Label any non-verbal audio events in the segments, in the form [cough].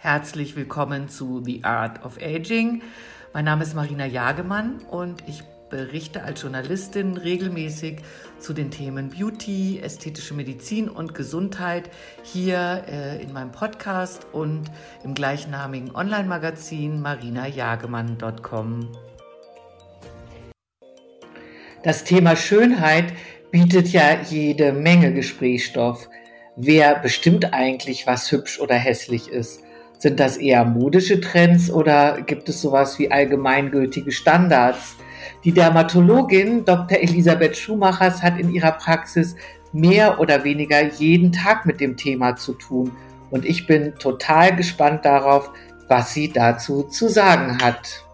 Herzlich willkommen zu The Art of Aging. Mein Name ist Marina Jagemann und ich berichte als Journalistin regelmäßig zu den Themen Beauty, ästhetische Medizin und Gesundheit hier äh, in meinem Podcast und im gleichnamigen Online-Magazin marinajagemann.com. Das Thema Schönheit bietet ja jede Menge Gesprächsstoff. Wer bestimmt eigentlich, was hübsch oder hässlich ist? Sind das eher modische Trends oder gibt es sowas wie allgemeingültige Standards? Die Dermatologin Dr. Elisabeth Schumachers hat in ihrer Praxis mehr oder weniger jeden Tag mit dem Thema zu tun. Und ich bin total gespannt darauf, was sie dazu zu sagen hat.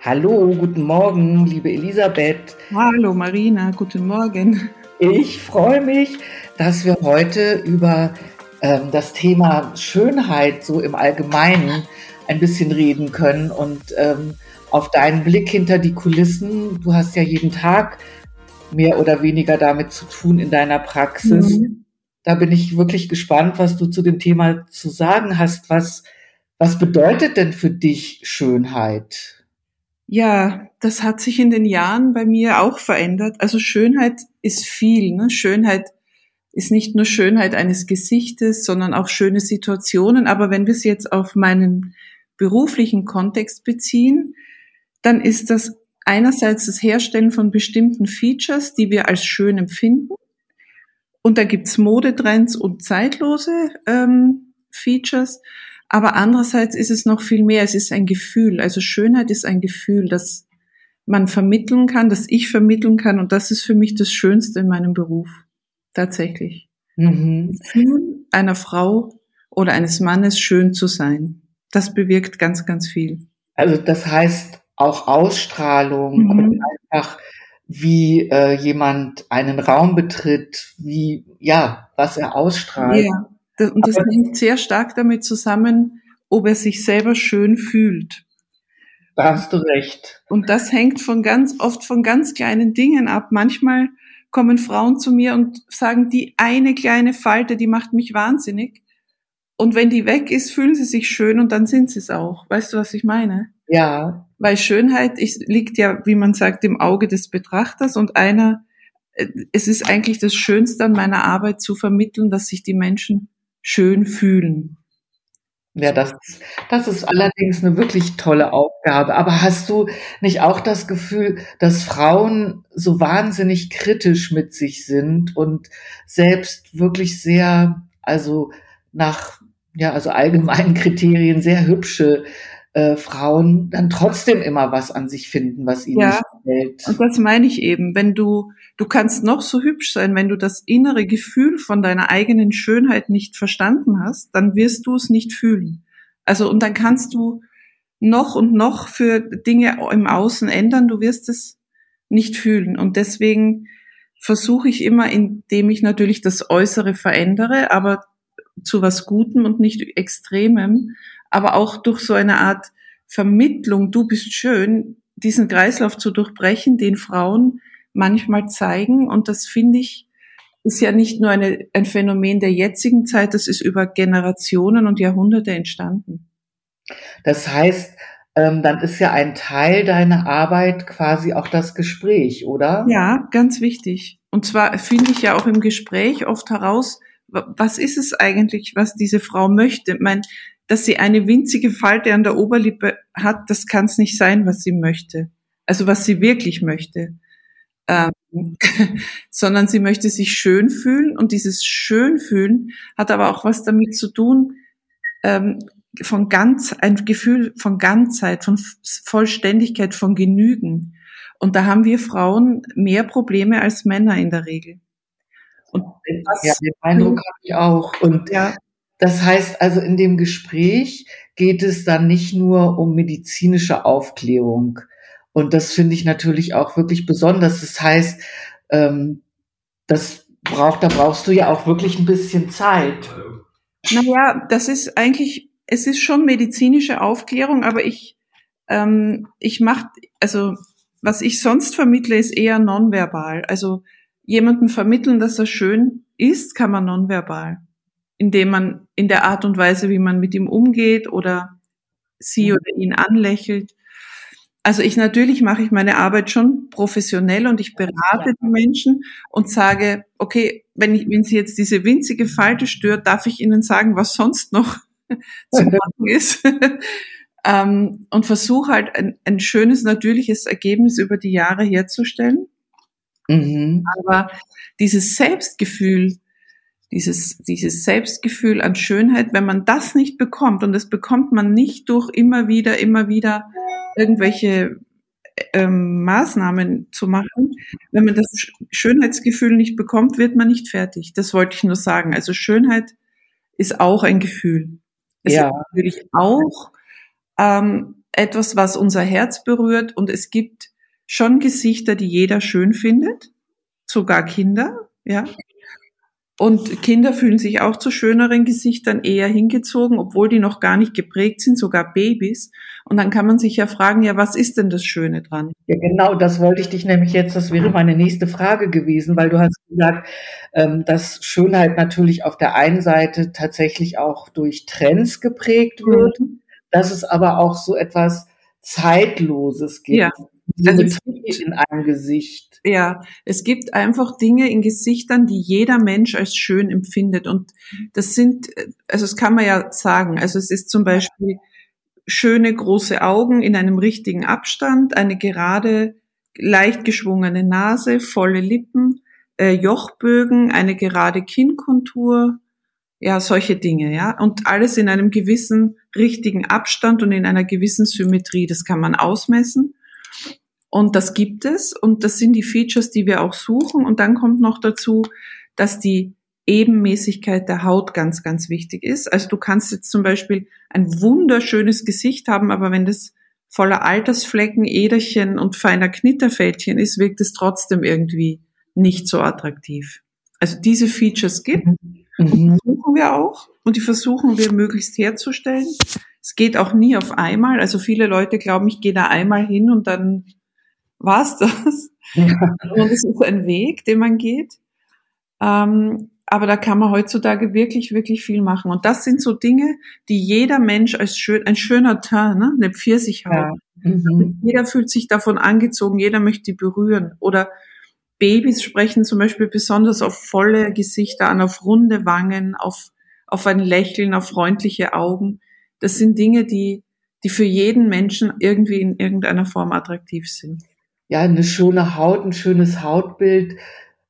Hallo, guten Morgen, liebe Elisabeth. Hallo Marina, guten Morgen. Ich freue mich, dass wir heute über ähm, das Thema Schönheit so im Allgemeinen ein bisschen reden können und ähm, auf deinen Blick hinter die Kulissen. Du hast ja jeden Tag mehr oder weniger damit zu tun in deiner Praxis. Mhm. Da bin ich wirklich gespannt, was du zu dem Thema zu sagen hast. Was, was bedeutet denn für dich Schönheit? Ja, das hat sich in den Jahren bei mir auch verändert. Also Schönheit ist viel. Ne? Schönheit ist nicht nur Schönheit eines Gesichtes, sondern auch schöne Situationen. Aber wenn wir es jetzt auf meinen beruflichen Kontext beziehen, dann ist das einerseits das Herstellen von bestimmten Features, die wir als schön empfinden. Und da gibt's Modetrends und zeitlose ähm, Features. Aber andererseits ist es noch viel mehr. Es ist ein Gefühl. Also Schönheit ist ein Gefühl, das man vermitteln kann, das ich vermitteln kann. Und das ist für mich das Schönste in meinem Beruf. Tatsächlich. Mhm. Einer Frau oder eines Mannes schön zu sein. Das bewirkt ganz, ganz viel. Also das heißt auch Ausstrahlung mhm. und einfach wie äh, jemand einen Raum betritt, wie ja, was er ausstrahlt. Ja, das, und das Aber, hängt sehr stark damit zusammen, ob er sich selber schön fühlt. Da hast du recht. Und das hängt von ganz oft von ganz kleinen Dingen ab. Manchmal kommen Frauen zu mir und sagen, die eine kleine Falte, die macht mich wahnsinnig. Und wenn die weg ist, fühlen sie sich schön und dann sind sie es auch. Weißt du, was ich meine? Ja. Weil Schönheit ist, liegt ja, wie man sagt, im Auge des Betrachters und einer, äh, es ist eigentlich das Schönste an meiner Arbeit zu vermitteln, dass sich die Menschen schön fühlen. Ja, das, das ist allerdings eine wirklich tolle Aufgabe. Aber hast du nicht auch das Gefühl, dass Frauen so wahnsinnig kritisch mit sich sind und selbst wirklich sehr, also nach ja, also allgemeinen [laughs] Kriterien sehr hübsche äh, Frauen dann trotzdem immer was an sich finden, was ihnen ja, nicht gefällt. Und das meine ich eben, wenn du, du kannst noch so hübsch sein, wenn du das innere Gefühl von deiner eigenen Schönheit nicht verstanden hast, dann wirst du es nicht fühlen. Also, und dann kannst du noch und noch für Dinge im Außen ändern, du wirst es nicht fühlen. Und deswegen versuche ich immer, indem ich natürlich das Äußere verändere, aber zu was Gutem und nicht Extremem, aber auch durch so eine Art Vermittlung, du bist schön, diesen Kreislauf zu durchbrechen, den Frauen manchmal zeigen. Und das finde ich, ist ja nicht nur eine, ein Phänomen der jetzigen Zeit, das ist über Generationen und Jahrhunderte entstanden. Das heißt, ähm, dann ist ja ein Teil deiner Arbeit quasi auch das Gespräch, oder? Ja, ganz wichtig. Und zwar finde ich ja auch im Gespräch oft heraus, was ist es eigentlich, was diese Frau möchte? Ich meine, dass sie eine winzige Falte an der Oberlippe hat, das kann es nicht sein, was sie möchte. Also was sie wirklich möchte. Ähm, [laughs] sondern sie möchte sich schön fühlen und dieses schön fühlen hat aber auch was damit zu tun, ähm, von ganz, ein Gefühl von Ganzheit, von Vollständigkeit, von Genügen. Und da haben wir Frauen mehr Probleme als Männer in der Regel. Und das, ja, den Eindruck habe ich auch. Und ja. Das heißt also, in dem Gespräch geht es dann nicht nur um medizinische Aufklärung. Und das finde ich natürlich auch wirklich besonders. Das heißt, ähm, das braucht, da brauchst du ja auch wirklich ein bisschen Zeit. Naja, das ist eigentlich, es ist schon medizinische Aufklärung, aber ich, ähm, ich mache, also was ich sonst vermittle, ist eher nonverbal. Also jemanden vermitteln, dass er schön ist, kann man nonverbal. Indem man in der Art und Weise, wie man mit ihm umgeht oder sie mhm. oder ihn anlächelt. Also ich natürlich mache ich meine Arbeit schon professionell und ich berate die Menschen und sage, okay, wenn, ich, wenn Sie jetzt diese winzige Falte stört, darf ich Ihnen sagen, was sonst noch [laughs] zu machen ist. [laughs] ähm, und versuche halt ein, ein schönes, natürliches Ergebnis über die Jahre herzustellen. Mhm. Aber dieses Selbstgefühl, dieses, dieses Selbstgefühl an Schönheit, wenn man das nicht bekommt, und das bekommt man nicht durch immer wieder, immer wieder irgendwelche ähm, Maßnahmen zu machen, wenn man das Schönheitsgefühl nicht bekommt, wird man nicht fertig. Das wollte ich nur sagen. Also Schönheit ist auch ein Gefühl. Es ja. ist natürlich auch ähm, etwas, was unser Herz berührt und es gibt schon Gesichter, die jeder schön findet, sogar Kinder, ja. Und Kinder fühlen sich auch zu schöneren Gesichtern eher hingezogen, obwohl die noch gar nicht geprägt sind, sogar Babys. Und dann kann man sich ja fragen, ja, was ist denn das Schöne dran? Ja, genau, das wollte ich dich nämlich jetzt, das wäre meine nächste Frage gewesen, weil du hast gesagt, ähm, dass Schönheit natürlich auf der einen Seite tatsächlich auch durch Trends geprägt wird, mhm. dass es aber auch so etwas Zeitloses gibt. Ja. Also in einem Gesicht. Ja, es gibt einfach Dinge in Gesichtern, die jeder Mensch als schön empfindet. Und das sind, also das kann man ja sagen. Also es ist zum Beispiel schöne große Augen in einem richtigen Abstand, eine gerade, leicht geschwungene Nase, volle Lippen, äh, Jochbögen, eine gerade Kinnkontur, ja, solche Dinge, ja. Und alles in einem gewissen richtigen Abstand und in einer gewissen Symmetrie. Das kann man ausmessen. Und das gibt es und das sind die Features, die wir auch suchen. Und dann kommt noch dazu, dass die Ebenmäßigkeit der Haut ganz, ganz wichtig ist. Also du kannst jetzt zum Beispiel ein wunderschönes Gesicht haben, aber wenn das voller Altersflecken, Äderchen und feiner Knitterfältchen ist, wirkt es trotzdem irgendwie nicht so attraktiv. Also diese Features gibt, mhm. die suchen wir auch und die versuchen wir möglichst herzustellen. Es geht auch nie auf einmal. Also viele Leute glauben, ich gehe da einmal hin und dann war's das. Ja. Und es ist ein Weg, den man geht. Ähm, aber da kann man heutzutage wirklich, wirklich viel machen. Und das sind so Dinge, die jeder Mensch als schön, ein schöner Teint, ne? eine Pfirsichhaut. Ja. Mhm. Jeder fühlt sich davon angezogen, jeder möchte die berühren. Oder Babys sprechen zum Beispiel besonders auf volle Gesichter an, auf runde Wangen, auf, auf ein Lächeln, auf freundliche Augen. Das sind Dinge, die, die für jeden Menschen irgendwie in irgendeiner Form attraktiv sind ja, eine schöne Haut, ein schönes Hautbild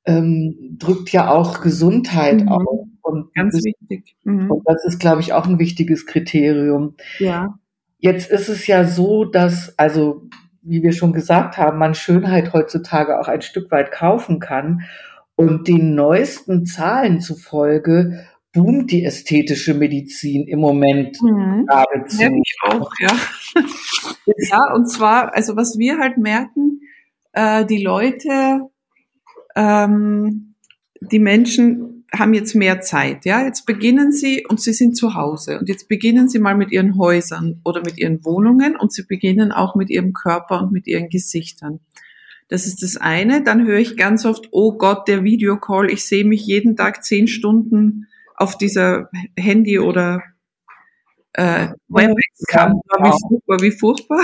ähm, drückt ja auch Gesundheit mhm. auf. Und Ganz das, wichtig. Mhm. Und das ist, glaube ich, auch ein wichtiges Kriterium. Ja. Jetzt ist es ja so, dass, also, wie wir schon gesagt haben, man Schönheit heutzutage auch ein Stück weit kaufen kann. Und den neuesten Zahlen zufolge boomt die ästhetische Medizin im Moment mhm. geradezu. Ja, ich auch, ja. [laughs] ja, und zwar, also was wir halt merken, äh, die Leute, ähm, die Menschen haben jetzt mehr Zeit, ja. Jetzt beginnen sie und sie sind zu Hause und jetzt beginnen sie mal mit ihren Häusern oder mit ihren Wohnungen und sie beginnen auch mit ihrem Körper und mit ihren Gesichtern. Das ist das eine. Dann höre ich ganz oft, oh Gott, der Videocall, ich sehe mich jeden Tag zehn Stunden auf dieser Handy oder äh, Webcam. Wie furchtbar, wie furchtbar.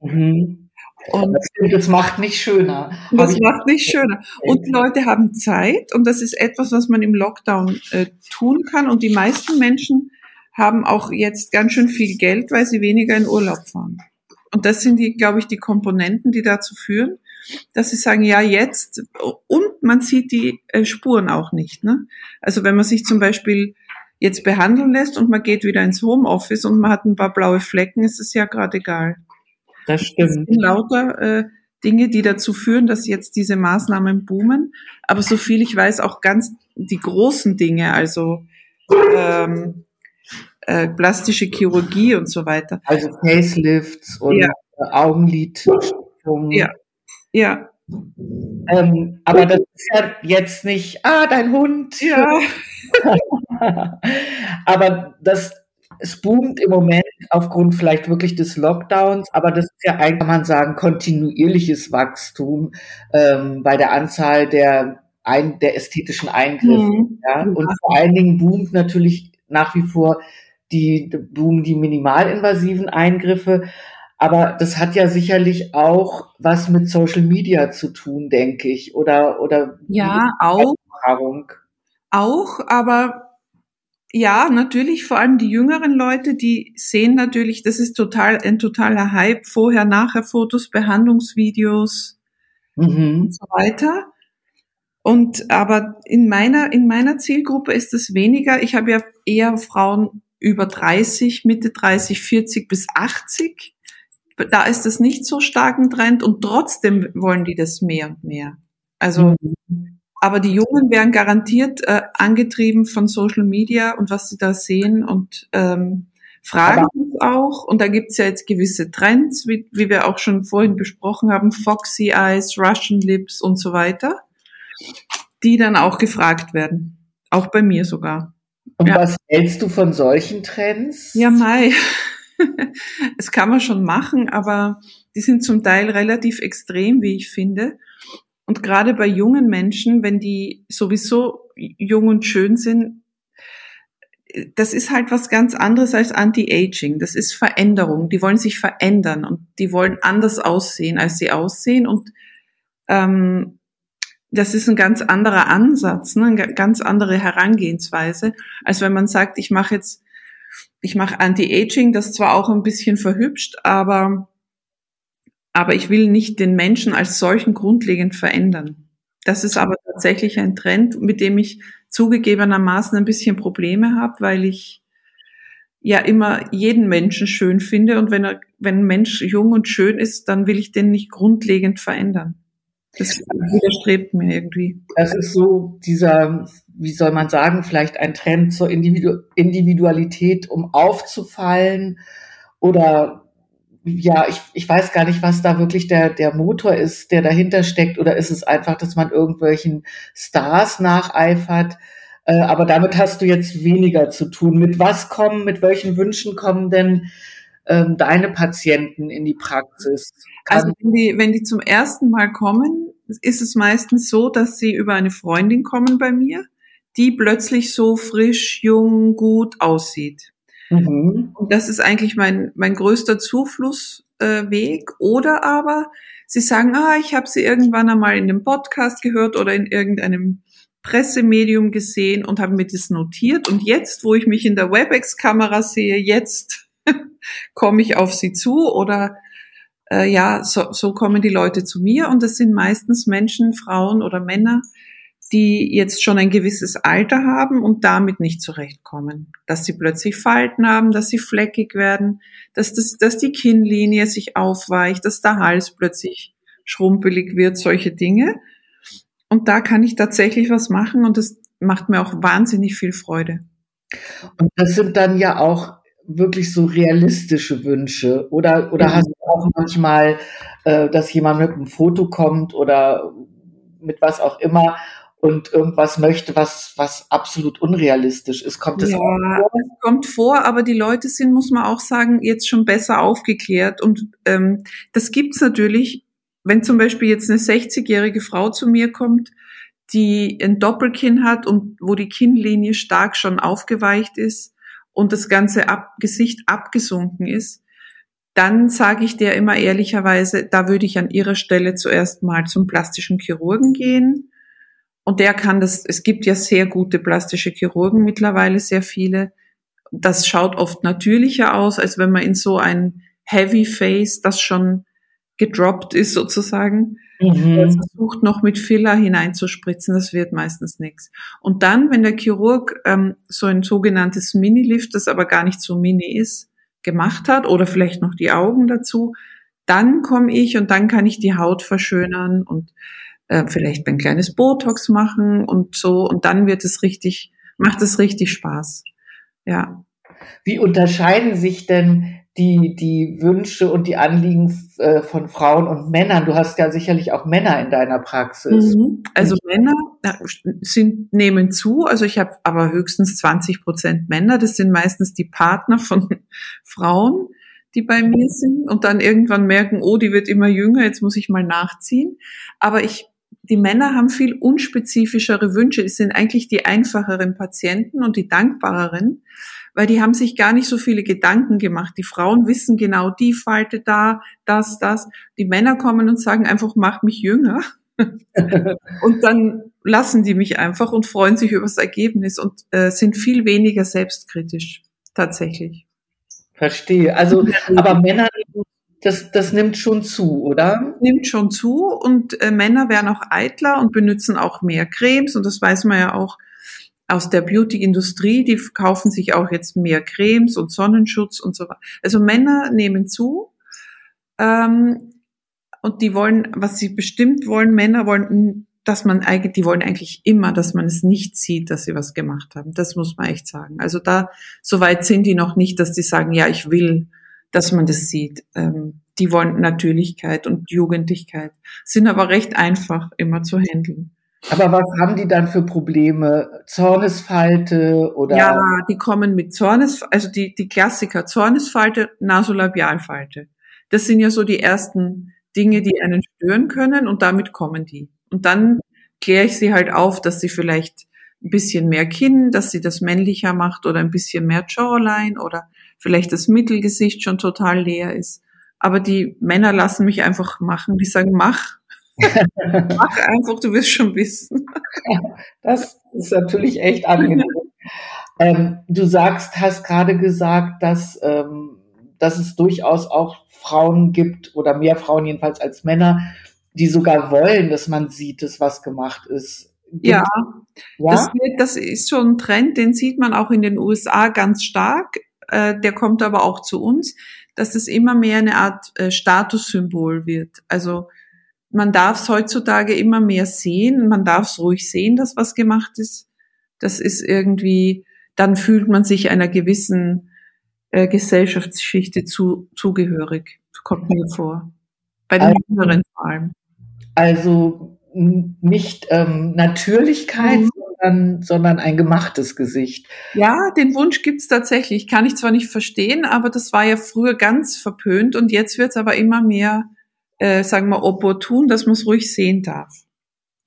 Mhm. [laughs] Und das macht nicht schöner. Das macht nicht schöner. Und die Leute haben Zeit und das ist etwas, was man im Lockdown äh, tun kann. Und die meisten Menschen haben auch jetzt ganz schön viel Geld, weil sie weniger in Urlaub fahren. Und das sind die, glaube ich, die Komponenten, die dazu führen, dass sie sagen, ja, jetzt, und man sieht die äh, Spuren auch nicht. Ne? Also wenn man sich zum Beispiel jetzt behandeln lässt und man geht wieder ins Homeoffice und man hat ein paar blaue Flecken, ist es ja gerade egal. Das stimmt. Das sind lauter äh, Dinge, die dazu führen, dass jetzt diese Maßnahmen boomen. Aber so viel ich weiß, auch ganz die großen Dinge, also ähm, äh, plastische Chirurgie und so weiter. Also Facelifts und ja. Augenlid. Ja, ja. Ähm, aber das ist ja jetzt nicht, ah, dein Hund. Ja. [laughs] aber das es boomt im Moment aufgrund vielleicht wirklich des Lockdowns, aber das ist ja eigentlich, kann man sagen, kontinuierliches Wachstum ähm, bei der Anzahl der ein, der ästhetischen Eingriffe. Mhm. Ja? Und vor allen Dingen boomt natürlich nach wie vor die, boomen die minimalinvasiven Eingriffe. Aber das hat ja sicherlich auch was mit Social Media zu tun, denke ich. Oder, oder ja, auch. Erfahrung. Auch, aber ja, natürlich, vor allem die jüngeren Leute, die sehen natürlich, das ist total ein totaler Hype, vorher, nachher Fotos, Behandlungsvideos mhm. und so weiter. Und aber in meiner in meiner Zielgruppe ist es weniger. Ich habe ja eher Frauen über 30, Mitte 30, 40 bis 80. Da ist das nicht so stark ein Trend und trotzdem wollen die das mehr und mehr. Also mhm. Aber die Jungen werden garantiert äh, angetrieben von Social Media und was sie da sehen und ähm, fragen uns auch. Und da gibt's ja jetzt gewisse Trends, wie, wie wir auch schon vorhin besprochen haben, Foxy Eyes, Russian Lips und so weiter, die dann auch gefragt werden. Auch bei mir sogar. Und ja. was hältst du von solchen Trends? Ja, Mai. [laughs] Es kann man schon machen, aber die sind zum Teil relativ extrem, wie ich finde. Und gerade bei jungen Menschen, wenn die sowieso jung und schön sind, das ist halt was ganz anderes als Anti-Aging. Das ist Veränderung. Die wollen sich verändern und die wollen anders aussehen, als sie aussehen. Und ähm, das ist ein ganz anderer Ansatz, ne? eine ganz andere Herangehensweise, als wenn man sagt, ich mache jetzt, ich mache Anti-Aging, das zwar auch ein bisschen verhübscht, aber aber ich will nicht den Menschen als solchen grundlegend verändern. Das ist aber tatsächlich ein Trend, mit dem ich zugegebenermaßen ein bisschen Probleme habe, weil ich ja immer jeden Menschen schön finde und wenn er, wenn ein Mensch jung und schön ist, dann will ich den nicht grundlegend verändern. Das widerstrebt mir irgendwie. Das ist so dieser, wie soll man sagen, vielleicht ein Trend zur Individu Individualität, um aufzufallen oder ja, ich, ich weiß gar nicht, was da wirklich der, der Motor ist, der dahinter steckt, oder ist es einfach, dass man irgendwelchen Stars nacheifert? Äh, aber damit hast du jetzt weniger zu tun. Mit was kommen, mit welchen Wünschen kommen denn ähm, deine Patienten in die Praxis? Kann also wenn die, wenn die zum ersten Mal kommen, ist es meistens so, dass sie über eine Freundin kommen bei mir, die plötzlich so frisch, jung, gut aussieht. Mhm. Und das ist eigentlich mein, mein größter Zuflussweg. Äh, Oder aber sie sagen, ah, ich habe sie irgendwann einmal in dem Podcast gehört oder in irgendeinem Pressemedium gesehen und habe mir das notiert. Und jetzt, wo ich mich in der WebEx-Kamera sehe, jetzt [laughs] komme ich auf sie zu oder äh, ja, so, so kommen die Leute zu mir und es sind meistens Menschen, Frauen oder Männer, die jetzt schon ein gewisses Alter haben und damit nicht zurechtkommen. Dass sie plötzlich Falten haben, dass sie fleckig werden, dass, das, dass die Kinnlinie sich aufweicht, dass der Hals plötzlich schrumpelig wird, solche Dinge. Und da kann ich tatsächlich was machen und das macht mir auch wahnsinnig viel Freude. Und das sind dann ja auch wirklich so realistische Wünsche oder oder mhm. hast du auch manchmal, äh, dass jemand mit einem Foto kommt oder mit was auch immer und irgendwas möchte, was, was absolut unrealistisch ist. Kommt das ja, vor? Es kommt vor, aber die Leute sind, muss man auch sagen, jetzt schon besser aufgeklärt. Und ähm, das gibt's natürlich, wenn zum Beispiel jetzt eine 60-jährige Frau zu mir kommt, die ein Doppelkinn hat und wo die Kinnlinie stark schon aufgeweicht ist und das ganze Ab Gesicht abgesunken ist, dann sage ich der immer ehrlicherweise, da würde ich an ihrer Stelle zuerst mal zum plastischen Chirurgen gehen und der kann das, es gibt ja sehr gute plastische Chirurgen mittlerweile, sehr viele. Das schaut oft natürlicher aus, als wenn man in so ein Heavy Face, das schon gedroppt ist sozusagen, mhm. versucht noch mit Filler hineinzuspritzen. Das wird meistens nichts. Und dann, wenn der Chirurg ähm, so ein sogenanntes Mini-Lift, das aber gar nicht so mini ist, gemacht hat oder vielleicht noch die Augen dazu, dann komme ich und dann kann ich die Haut verschönern und äh, vielleicht ein kleines Botox machen und so und dann wird es richtig, macht es richtig Spaß. Ja. Wie unterscheiden sich denn die, die Wünsche und die Anliegen äh, von Frauen und Männern? Du hast ja sicherlich auch Männer in deiner Praxis. Mhm. Also Männer sind, nehmen zu, also ich habe aber höchstens 20 Prozent Männer, das sind meistens die Partner von [laughs] Frauen die bei mir sind und dann irgendwann merken, oh, die wird immer jünger, jetzt muss ich mal nachziehen. Aber ich die Männer haben viel unspezifischere Wünsche. Es sind eigentlich die einfacheren Patienten und die dankbareren, weil die haben sich gar nicht so viele Gedanken gemacht. Die Frauen wissen genau, die Falte da, das, das. Die Männer kommen und sagen einfach, mach mich jünger. [laughs] und dann lassen die mich einfach und freuen sich über das Ergebnis und äh, sind viel weniger selbstkritisch tatsächlich. Verstehe. Also, aber Männer, das, das nimmt schon zu, oder? Nimmt schon zu und äh, Männer werden auch eitler und benutzen auch mehr Cremes und das weiß man ja auch aus der Beauty-Industrie, die kaufen sich auch jetzt mehr Cremes und Sonnenschutz und so weiter. Also Männer nehmen zu ähm, und die wollen, was sie bestimmt wollen, Männer wollen dass man eigentlich, die wollen eigentlich immer, dass man es nicht sieht, dass sie was gemacht haben. Das muss man echt sagen. Also da, so weit sind die noch nicht, dass die sagen, ja, ich will, dass man das sieht. Ähm, die wollen Natürlichkeit und Jugendlichkeit, sind aber recht einfach immer zu handeln. Aber was haben die dann für Probleme? Zornesfalte oder? Ja, die kommen mit Zornes, also die, die Klassiker, Zornesfalte, Nasolabialfalte. Das sind ja so die ersten Dinge, die einen stören können und damit kommen die. Und dann kläre ich sie halt auf, dass sie vielleicht ein bisschen mehr Kinn, dass sie das männlicher macht oder ein bisschen mehr Jawline oder vielleicht das Mittelgesicht schon total leer ist. Aber die Männer lassen mich einfach machen. Die sagen, mach. [laughs] mach einfach, du wirst schon wissen. das ist natürlich echt angenehm. ähm, du sagst, hast gerade gesagt, dass, ähm, dass es durchaus auch Frauen gibt oder mehr Frauen jedenfalls als Männer, die sogar wollen, dass man sieht, dass was gemacht ist. Ja, ja? Das, wird, das ist schon ein Trend, den sieht man auch in den USA ganz stark. Äh, der kommt aber auch zu uns, dass es immer mehr eine Art äh, Statussymbol wird. Also man darf es heutzutage immer mehr sehen. Man darf es ruhig sehen, dass was gemacht ist. Das ist irgendwie, dann fühlt man sich einer gewissen äh, Gesellschaftsschichte zu, zugehörig. Kommt mir vor. Bei den also, Jüngeren vor allem. Also nicht ähm, Natürlichkeit, mhm. sondern, sondern ein gemachtes Gesicht. Ja, den Wunsch gibt's tatsächlich. Kann ich zwar nicht verstehen, aber das war ja früher ganz verpönt und jetzt wird's aber immer mehr, äh, sagen wir, opportun, dass man es ruhig sehen darf.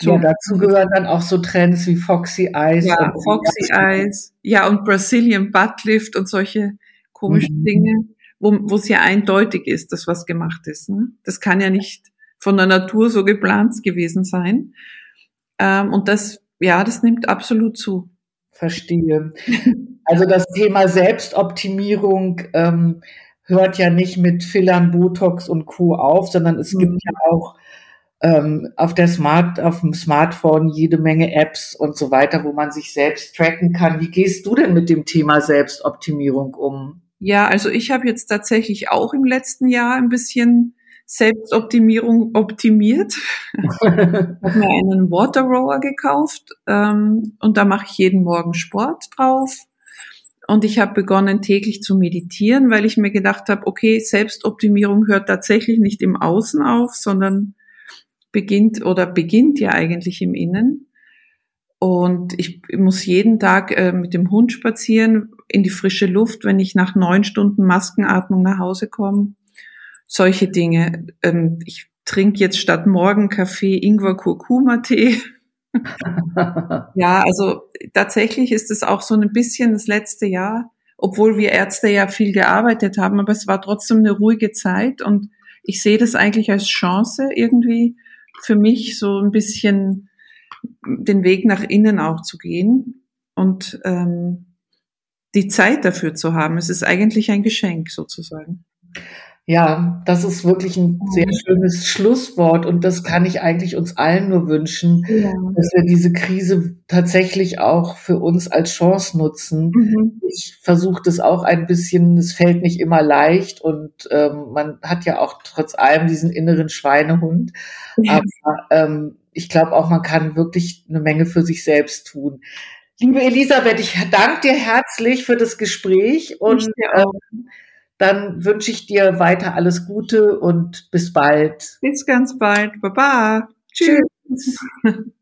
So. Ja, dazu gehören dann auch so Trends wie Foxy Eyes. Ja, Foxy Eyes. Ja, und Brazilian Butt Lift und solche komischen mhm. Dinge, wo, wo es ja eindeutig ist, dass was gemacht ist. Ne? Das kann ja nicht von der Natur so geplant gewesen sein. Ähm, und das, ja, das nimmt absolut zu. Verstehe. Also das Thema Selbstoptimierung ähm, hört ja nicht mit Fillern, Botox und Co. auf, sondern es mhm. gibt ja auch ähm, auf der Smart, auf dem Smartphone jede Menge Apps und so weiter, wo man sich selbst tracken kann. Wie gehst du denn mit dem Thema Selbstoptimierung um? Ja, also ich habe jetzt tatsächlich auch im letzten Jahr ein bisschen Selbstoptimierung optimiert. [laughs] habe mir einen Water Rower gekauft ähm, und da mache ich jeden Morgen Sport drauf. Und ich habe begonnen täglich zu meditieren, weil ich mir gedacht habe, okay, Selbstoptimierung hört tatsächlich nicht im Außen auf, sondern beginnt oder beginnt ja eigentlich im Innen. Und ich muss jeden Tag äh, mit dem Hund spazieren in die frische Luft, wenn ich nach neun Stunden Maskenatmung nach Hause komme solche Dinge. Ähm, ich trinke jetzt statt morgen Kaffee Ingwer Kurkuma Tee. [laughs] ja, also tatsächlich ist es auch so ein bisschen das letzte Jahr, obwohl wir Ärzte ja viel gearbeitet haben, aber es war trotzdem eine ruhige Zeit und ich sehe das eigentlich als Chance irgendwie für mich so ein bisschen den Weg nach innen auch zu gehen und ähm, die Zeit dafür zu haben. Es ist eigentlich ein Geschenk sozusagen. Ja, das ist wirklich ein sehr schönes Schlusswort und das kann ich eigentlich uns allen nur wünschen, ja. dass wir diese Krise tatsächlich auch für uns als Chance nutzen. Mhm. Ich versuche das auch ein bisschen, es fällt nicht immer leicht und ähm, man hat ja auch trotz allem diesen inneren Schweinehund. Ja. Aber ähm, ich glaube auch, man kann wirklich eine Menge für sich selbst tun. Liebe Elisabeth, ich danke dir herzlich für das Gespräch und ähm, dann wünsche ich dir weiter alles Gute und bis bald. Bis ganz bald. Baba. Tschüss. Tschüss. [laughs]